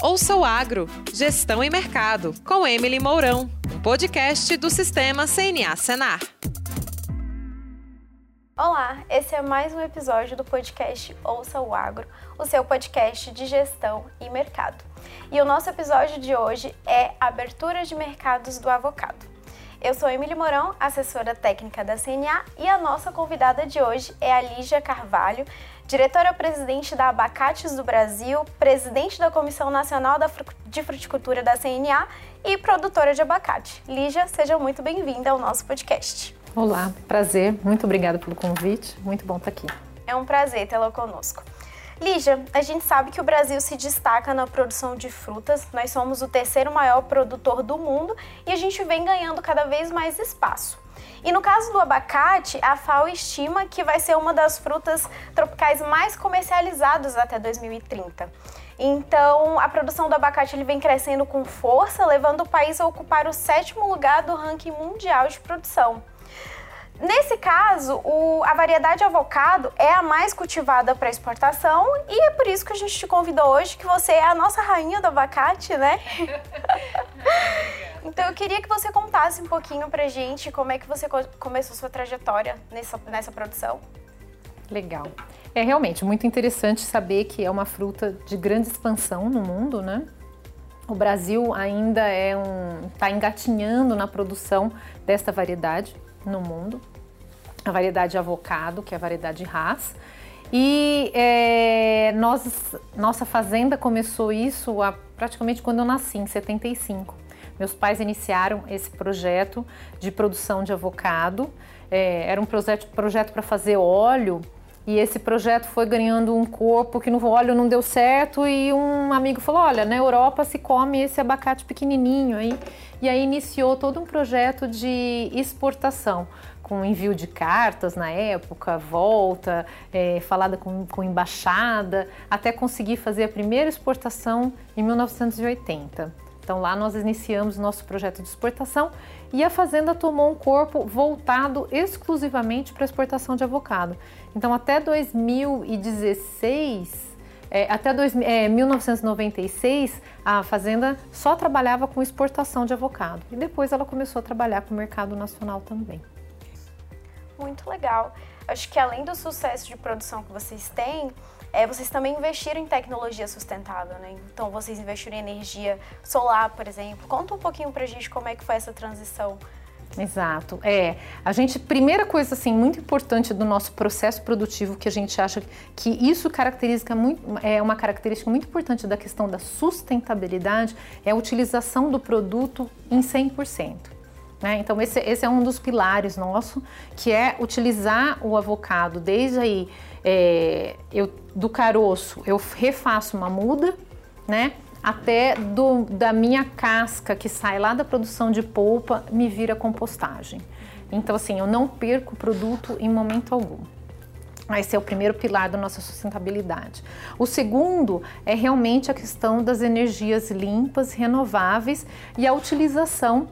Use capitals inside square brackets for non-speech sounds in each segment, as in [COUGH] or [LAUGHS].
Ouça o Agro, Gestão e Mercado, com Emily Mourão, um podcast do Sistema CNA Senar. Olá, esse é mais um episódio do podcast Ouça o Agro, o seu podcast de gestão e mercado. E o nosso episódio de hoje é Abertura de Mercados do Avocado. Eu sou Emily Mourão, assessora técnica da CNA, e a nossa convidada de hoje é a Lígia Carvalho, diretora-presidente da Abacates do Brasil, presidente da Comissão Nacional de Fruticultura da CNA e produtora de abacate. Lígia, seja muito bem-vinda ao nosso podcast. Olá, prazer, muito obrigada pelo convite, muito bom estar aqui. É um prazer tê-la conosco. Lígia, a gente sabe que o Brasil se destaca na produção de frutas, nós somos o terceiro maior produtor do mundo e a gente vem ganhando cada vez mais espaço. E no caso do abacate, a FAO estima que vai ser uma das frutas tropicais mais comercializadas até 2030. Então, a produção do abacate ele vem crescendo com força, levando o país a ocupar o sétimo lugar do ranking mundial de produção. Nesse caso, o, a variedade avocado é a mais cultivada para exportação e é por isso que a gente te convidou hoje, que você é a nossa rainha do abacate, né? [LAUGHS] então eu queria que você contasse um pouquinho pra gente como é que você começou sua trajetória nessa, nessa produção. Legal. É realmente muito interessante saber que é uma fruta de grande expansão no mundo, né? O Brasil ainda é um está engatinhando na produção desta variedade no mundo, a variedade avocado, que é a variedade Haas. E é, nós, nossa fazenda começou isso praticamente quando eu nasci, em 75. Meus pais iniciaram esse projeto de produção de avocado. É, era um projeto para fazer óleo e esse projeto foi ganhando um corpo que no óleo não deu certo e um amigo falou, olha, na Europa se come esse abacate pequenininho aí. E aí iniciou todo um projeto de exportação com envio de cartas na época, volta, é, falada com, com embaixada, até conseguir fazer a primeira exportação em 1980. Então lá nós iniciamos nosso projeto de exportação e a fazenda tomou um corpo voltado exclusivamente para exportação de avocado. Então até 2016, é, até dois, é, 1996, a fazenda só trabalhava com exportação de avocado e depois ela começou a trabalhar com o mercado nacional também. Muito legal. Acho que além do sucesso de produção que vocês têm, é, vocês também investiram em tecnologia sustentável, né? Então vocês investiram em energia solar, por exemplo. Conta um pouquinho pra gente como é que foi essa transição. Exato. É, a gente, primeira coisa assim muito importante do nosso processo produtivo que a gente acha que isso caracteriza muito, é uma característica muito importante da questão da sustentabilidade é a utilização do produto em 100%. Né? Então esse, esse é um dos pilares nosso, que é utilizar o avocado desde aí é, eu, do caroço eu refaço uma muda, né? Até do, da minha casca que sai lá da produção de polpa me vira compostagem. Então assim, eu não perco o produto em momento algum. Esse é o primeiro pilar da nossa sustentabilidade. O segundo é realmente a questão das energias limpas, renováveis e a utilização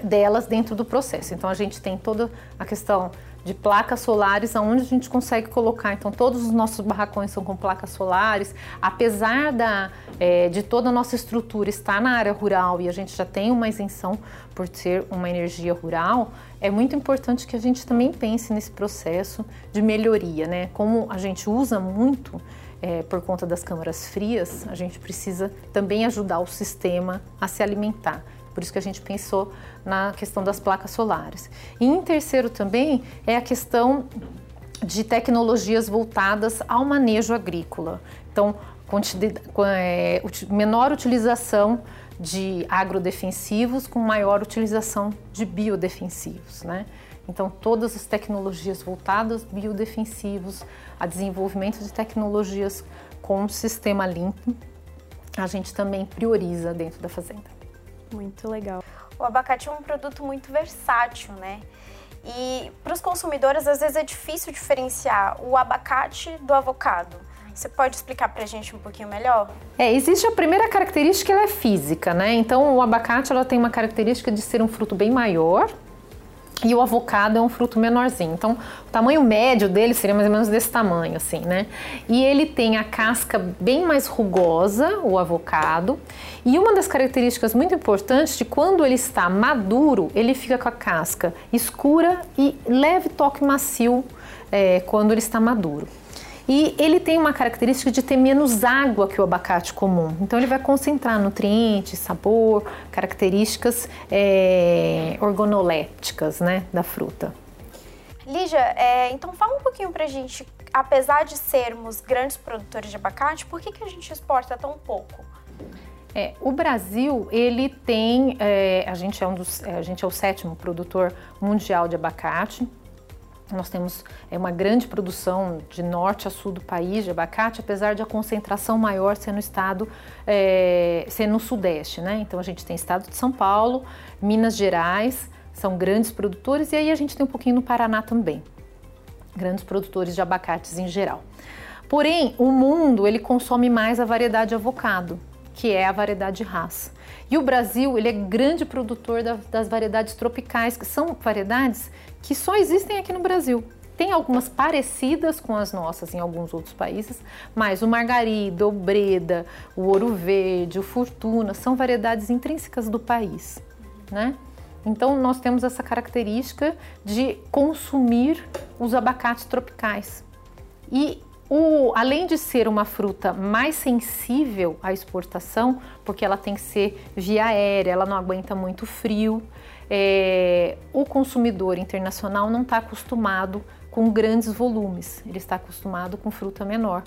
delas dentro do processo. Então a gente tem toda a questão de placas solares, aonde a gente consegue colocar. Então, todos os nossos barracões são com placas solares. Apesar da, é, de toda a nossa estrutura estar na área rural e a gente já tem uma isenção por ser uma energia rural, é muito importante que a gente também pense nesse processo de melhoria, né? Como a gente usa muito é, por conta das câmaras frias, a gente precisa também ajudar o sistema a se alimentar. Por isso que a gente pensou na questão das placas solares. E em terceiro também é a questão de tecnologias voltadas ao manejo agrícola. Então, é, menor utilização de agrodefensivos com maior utilização de biodefensivos, né? Então, todas as tecnologias voltadas biodefensivos, a desenvolvimento de tecnologias com sistema limpo, a gente também prioriza dentro da fazenda. Muito legal. O abacate é um produto muito versátil, né? E para os consumidores, às vezes é difícil diferenciar o abacate do avocado. Você pode explicar para a gente um pouquinho melhor? É, existe a primeira característica, ela é física, né? Então, o abacate ela tem uma característica de ser um fruto bem maior, e o avocado é um fruto menorzinho. Então, o tamanho médio dele seria mais ou menos desse tamanho, assim, né? E ele tem a casca bem mais rugosa, o avocado. E uma das características muito importantes de quando ele está maduro, ele fica com a casca escura e leve toque macio é, quando ele está maduro. E ele tem uma característica de ter menos água que o abacate comum. Então ele vai concentrar nutrientes, sabor, características é, organolépticas né, da fruta. Lígia, é, então fala um pouquinho pra gente, apesar de sermos grandes produtores de abacate, por que, que a gente exporta tão pouco? É, o Brasil, ele tem, é, a, gente é um dos, a gente é o sétimo produtor mundial de abacate, nós temos é, uma grande produção de norte a sul do país de abacate, apesar de a concentração maior ser no estado, é, ser no sudeste, né? Então a gente tem estado de São Paulo, Minas Gerais, são grandes produtores, e aí a gente tem um pouquinho no Paraná também, grandes produtores de abacates em geral. Porém, o mundo ele consome mais a variedade avocado, que é a variedade Hass. E o Brasil ele é grande produtor das variedades tropicais, que são variedades que só existem aqui no Brasil. Tem algumas parecidas com as nossas em alguns outros países, mas o margarida, o breda, o ouro verde, o fortuna são variedades intrínsecas do país, né? Então nós temos essa característica de consumir os abacates tropicais. E o, além de ser uma fruta mais sensível à exportação, porque ela tem que ser via aérea, ela não aguenta muito frio, é, o consumidor internacional não está acostumado com grandes volumes, ele está acostumado com fruta menor,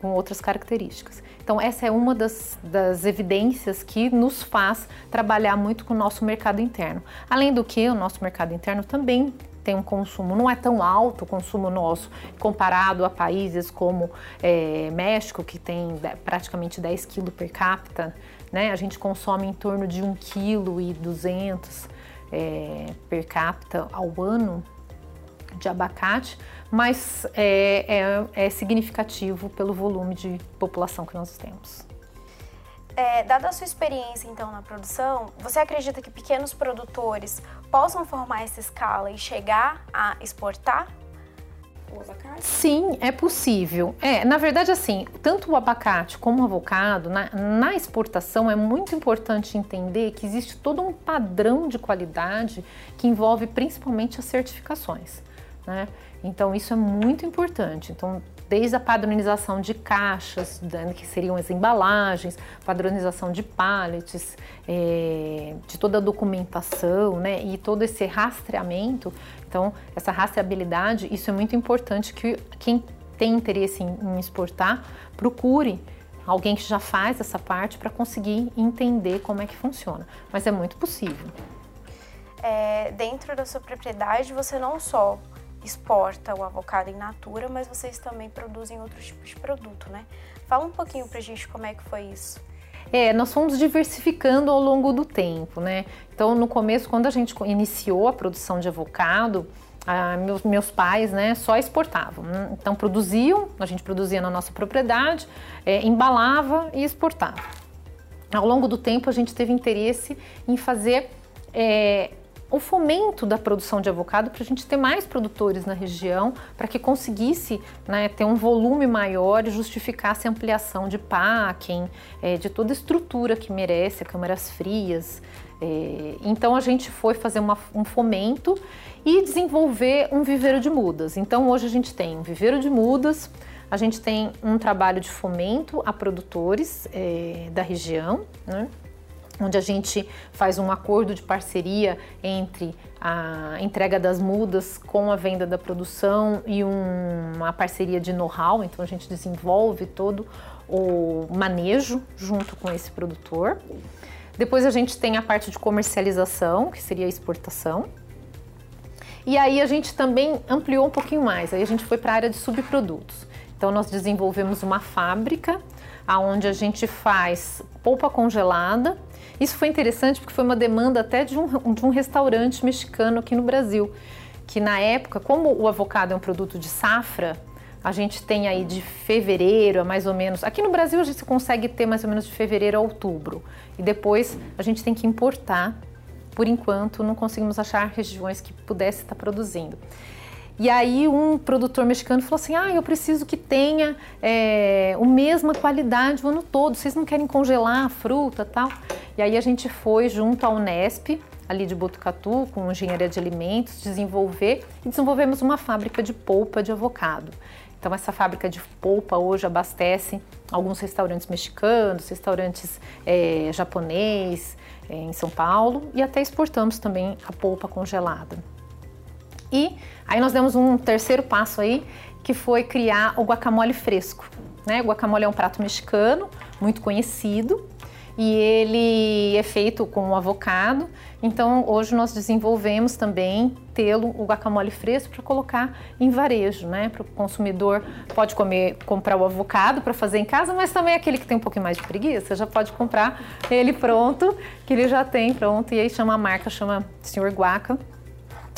com outras características. Então, essa é uma das, das evidências que nos faz trabalhar muito com o nosso mercado interno. Além do que, o nosso mercado interno também tem um consumo, não é tão alto o consumo nosso comparado a países como é, México, que tem praticamente 10 quilos per capita, né? A gente consome em torno de 1,2 kg é, per capita ao ano de abacate, mas é, é, é, significativo pelo volume de população que nós temos. É, dada a sua experiência então na produção, você acredita que pequenos produtores possam formar essa escala e chegar a exportar o abacate? Sim, é possível. É, na verdade, assim, tanto o abacate como o avocado, na, na exportação é muito importante entender que existe todo um padrão de qualidade que envolve principalmente as certificações. Né? Então, isso é muito importante. Então, desde a padronização de caixas, que seriam as embalagens, padronização de pallets, é, de toda a documentação, né, e todo esse rastreamento. Então, essa rastreabilidade, isso é muito importante que quem tem interesse em, em exportar procure alguém que já faz essa parte para conseguir entender como é que funciona. Mas é muito possível. É, dentro da sua propriedade, você não só exporta o avocado in natura, mas vocês também produzem outros tipos de produto, né? Fala um pouquinho pra gente como é que foi isso. É, nós fomos diversificando ao longo do tempo, né? Então, no começo, quando a gente iniciou a produção de avocado, ah, meus, meus pais né, só exportavam. Então, produziam, a gente produzia na nossa propriedade, é, embalava e exportava. Ao longo do tempo, a gente teve interesse em fazer é, o fomento da produção de avocado para a gente ter mais produtores na região, para que conseguisse né, ter um volume maior e justificasse a ampliação de packing, é, de toda a estrutura que merece, câmaras frias. É, então a gente foi fazer uma, um fomento e desenvolver um viveiro de mudas. Então hoje a gente tem um viveiro de mudas, a gente tem um trabalho de fomento a produtores é, da região, né? Onde a gente faz um acordo de parceria entre a entrega das mudas com a venda da produção e um, uma parceria de know-how, então a gente desenvolve todo o manejo junto com esse produtor. Depois a gente tem a parte de comercialização, que seria a exportação. E aí a gente também ampliou um pouquinho mais, aí a gente foi para a área de subprodutos. Então nós desenvolvemos uma fábrica aonde a gente faz polpa congelada. Isso foi interessante porque foi uma demanda até de um, de um restaurante mexicano aqui no Brasil, que na época, como o avocado é um produto de safra, a gente tem aí de fevereiro a mais ou menos. Aqui no Brasil a gente consegue ter mais ou menos de fevereiro a outubro. E depois a gente tem que importar por enquanto não conseguimos achar regiões que pudesse estar produzindo. E aí um produtor mexicano falou assim, ah, eu preciso que tenha é, a mesma qualidade o ano todo, vocês não querem congelar a fruta tal? E aí a gente foi junto à Unesp, ali de Botucatu, com engenharia de alimentos, desenvolver e desenvolvemos uma fábrica de polpa de avocado. Então essa fábrica de polpa hoje abastece alguns restaurantes mexicanos, restaurantes é, é, em São Paulo e até exportamos também a polpa congelada. E aí nós demos um terceiro passo aí, que foi criar o guacamole fresco. Né? O guacamole é um prato mexicano, muito conhecido, e ele é feito com o avocado. Então, hoje nós desenvolvemos também tê-lo, o guacamole fresco, para colocar em varejo, né? Para o consumidor pode comer, comprar o avocado para fazer em casa, mas também aquele que tem um pouquinho mais de preguiça, já pode comprar ele pronto, que ele já tem pronto, e aí chama a marca, chama Senhor Guaca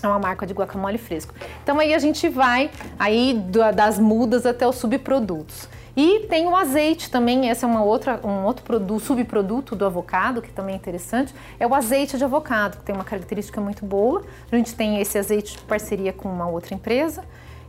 é uma marca de guacamole fresco. Então aí a gente vai aí das mudas até os subprodutos. E tem o azeite também, esse é uma outra, um outro produto, subproduto do avocado, que também é interessante, é o azeite de avocado, que tem uma característica muito boa. A gente tem esse azeite de parceria com uma outra empresa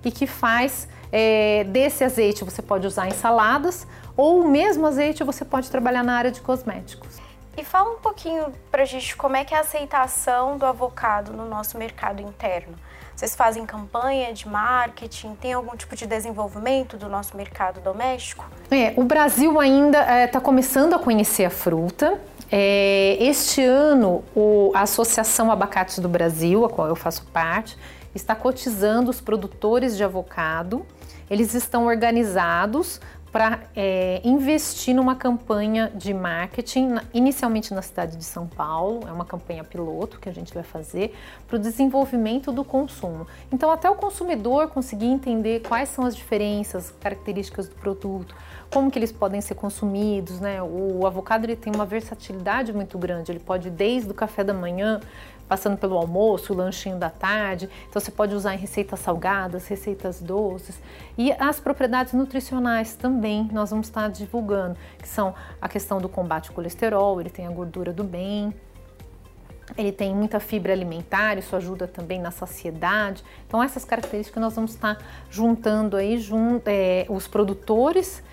e que faz é, desse azeite você pode usar em saladas ou o mesmo azeite você pode trabalhar na área de cosméticos. E fala um pouquinho pra gente como é que é a aceitação do avocado no nosso mercado interno. Vocês fazem campanha de marketing? Tem algum tipo de desenvolvimento do nosso mercado doméstico? É, o Brasil ainda está é, tá começando a conhecer a fruta. É, este ano, o, a Associação Abacates do Brasil, a qual eu faço parte, está cotizando os produtores de avocado. Eles estão organizados para é, investir numa campanha de marketing, inicialmente na cidade de São Paulo, é uma campanha piloto que a gente vai fazer para o desenvolvimento do consumo. Então, até o consumidor conseguir entender quais são as diferenças, características do produto, como que eles podem ser consumidos, né? O avocado ele tem uma versatilidade muito grande, ele pode desde o café da manhã passando pelo almoço, o lanchinho da tarde. Então você pode usar em receitas salgadas, receitas doces. E as propriedades nutricionais também nós vamos estar divulgando, que são a questão do combate ao colesterol, ele tem a gordura do bem, ele tem muita fibra alimentar, isso ajuda também na saciedade. Então, essas características nós vamos estar juntando aí junto, é, os produtores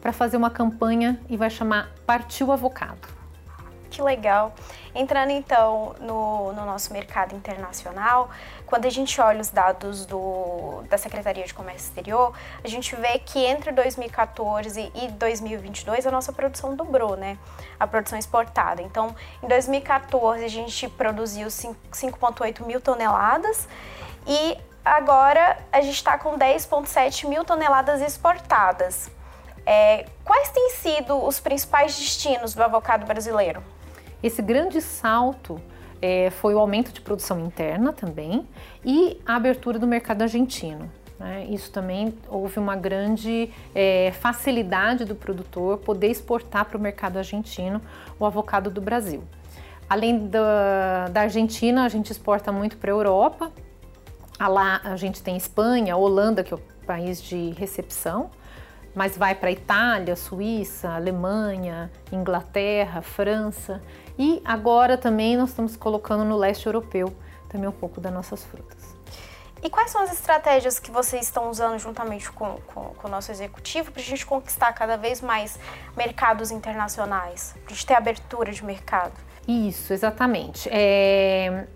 para fazer uma campanha e vai chamar Partiu Avocado. Que legal. Entrando então no, no, nosso mercado internacional, quando a gente olha os dados do, da Secretaria de Comércio Exterior, a gente vê que entre 2014 e 2022 a nossa produção dobrou, né? A produção exportada. Então, em 2014 a gente produziu 5,8 mil toneladas e agora a gente está com 10,7 mil toneladas exportadas. É, quais têm sido os principais destinos do avocado brasileiro? Esse grande salto é, foi o aumento de produção interna também e a abertura do mercado argentino. Né? Isso também houve uma grande é, facilidade do produtor poder exportar para o mercado argentino o avocado do Brasil. Além da, da Argentina, a gente exporta muito para a Europa. Lá a gente tem Espanha, Holanda, que é o país de recepção, mas vai para Itália, Suíça, Alemanha, Inglaterra, França. E agora também nós estamos colocando no leste europeu também um pouco das nossas frutas. E quais são as estratégias que vocês estão usando juntamente com, com, com o nosso executivo para a gente conquistar cada vez mais mercados internacionais, para a gente ter abertura de mercado? Isso, exatamente. É,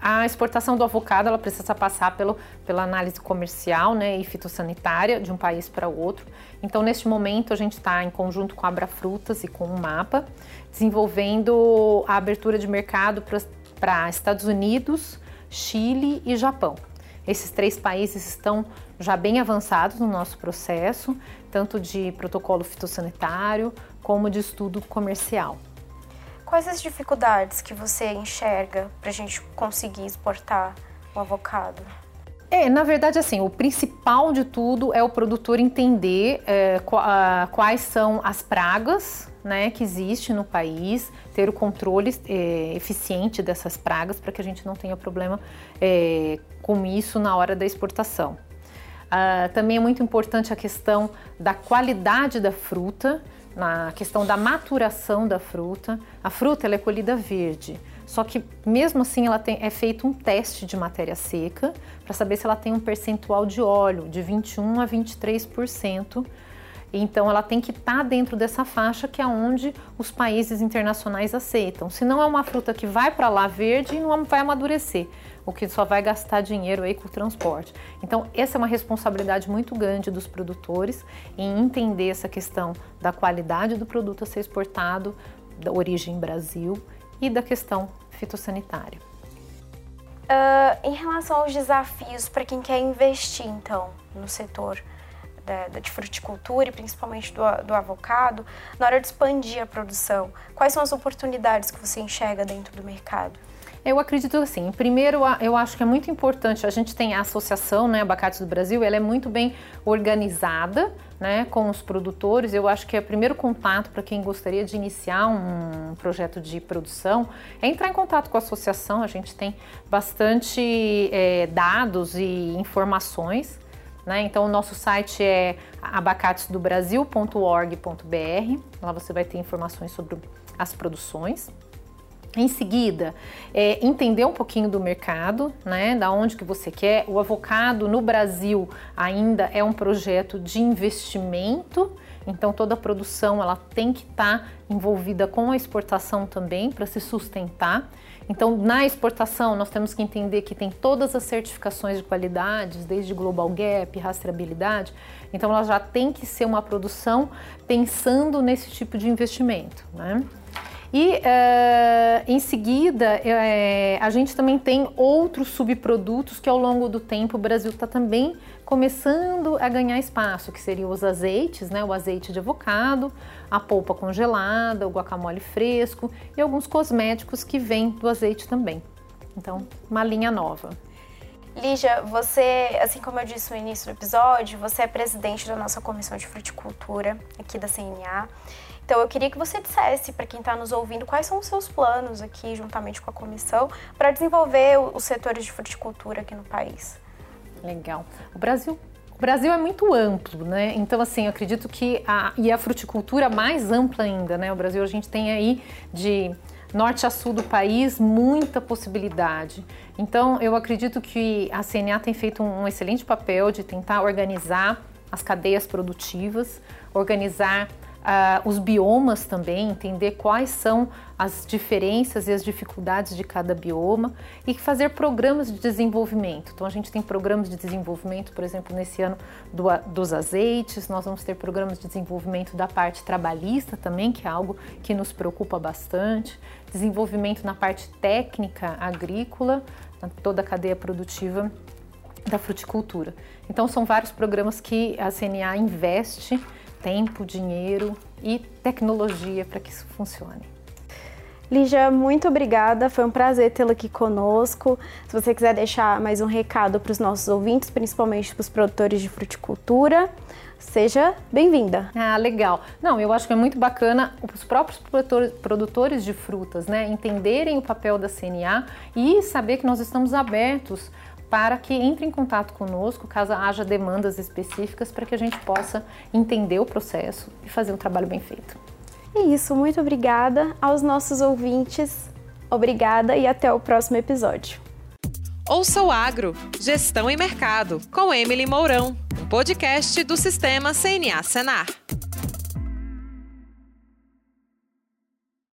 a exportação do avocado ela precisa passar pelo, pela análise comercial né, e fitossanitária de um país para outro. Então, neste momento, a gente está em conjunto com a Abrafrutas e com o MAPA, desenvolvendo a abertura de mercado para Estados Unidos, Chile e Japão. Esses três países estão já bem avançados no nosso processo, tanto de protocolo fitossanitário como de estudo comercial. Quais as dificuldades que você enxerga para a gente conseguir exportar o avocado? É, na verdade, assim, o principal de tudo é o produtor entender é, quais são as pragas né, que existem no país, ter o controle é, eficiente dessas pragas para que a gente não tenha problema é, com isso na hora da exportação. Ah, também é muito importante a questão da qualidade da fruta, na questão da maturação da fruta. A fruta ela é colhida verde, Só que mesmo assim ela tem, é feito um teste de matéria seca para saber se ela tem um percentual de óleo de 21 a 23%. Então ela tem que estar tá dentro dessa faixa que é onde os países internacionais aceitam. Se não é uma fruta que vai para lá verde e não vai amadurecer, o que só vai gastar dinheiro aí com o transporte. Então essa é uma responsabilidade muito grande dos produtores em entender essa questão da qualidade do produto a ser exportado, da origem Brasil e da questão fitossanitária. Uh, em relação aos desafios para quem quer investir, então, no setor da, de fruticultura e principalmente do, do avocado, na hora de expandir a produção, quais são as oportunidades que você enxerga dentro do mercado? Eu acredito assim, primeiro eu acho que é muito importante, a gente tem a associação, né, Abacates do Brasil, ela é muito bem organizada, né, com os produtores. Eu acho que é o primeiro contato para quem gostaria de iniciar um projeto de produção é entrar em contato com a associação. A gente tem bastante é, dados e informações. Né? Então, o nosso site é abacatesdobrasil.org.br. Lá você vai ter informações sobre as produções. Em seguida, é, entender um pouquinho do mercado, né, da onde que você quer. O avocado no Brasil ainda é um projeto de investimento, então toda a produção ela tem que estar tá envolvida com a exportação também para se sustentar. Então, na exportação, nós temos que entender que tem todas as certificações de qualidades, desde Global Gap, rastreabilidade. Então, ela já tem que ser uma produção pensando nesse tipo de investimento. Né? E uh, em seguida, uh, a gente também tem outros subprodutos que ao longo do tempo o Brasil está também começando a ganhar espaço, que seriam os azeites, né? o azeite de avocado, a polpa congelada, o guacamole fresco e alguns cosméticos que vêm do azeite também. Então, uma linha nova. Lígia, você, assim como eu disse no início do episódio, você é presidente da nossa comissão de fruticultura aqui da CNA. Então eu queria que você dissesse para quem está nos ouvindo quais são os seus planos aqui, juntamente com a comissão, para desenvolver os setores de fruticultura aqui no país. Legal. O Brasil o Brasil é muito amplo, né? Então, assim, eu acredito que a, e a fruticultura mais ampla ainda, né? O Brasil a gente tem aí de norte a sul do país muita possibilidade. Então, eu acredito que a CNA tem feito um, um excelente papel de tentar organizar as cadeias produtivas, organizar Uh, os biomas também, entender quais são as diferenças e as dificuldades de cada bioma e fazer programas de desenvolvimento. Então, a gente tem programas de desenvolvimento, por exemplo, nesse ano do, dos azeites, nós vamos ter programas de desenvolvimento da parte trabalhista também, que é algo que nos preocupa bastante, desenvolvimento na parte técnica agrícola, toda a cadeia produtiva da fruticultura. Então, são vários programas que a CNA investe tempo, dinheiro e tecnologia para que isso funcione. Lígia, muito obrigada. Foi um prazer tê-la aqui conosco. Se você quiser deixar mais um recado para os nossos ouvintes, principalmente para os produtores de fruticultura, seja bem-vinda. Ah, legal. Não, eu acho que é muito bacana os próprios produtores de frutas, né, entenderem o papel da CNA e saber que nós estamos abertos para que entre em contato conosco caso haja demandas específicas para que a gente possa entender o processo e fazer um trabalho bem feito. É isso, muito obrigada aos nossos ouvintes. Obrigada e até o próximo episódio. Ouça o Agro, Gestão e Mercado, com Emily Mourão, um podcast do Sistema CNA Senar.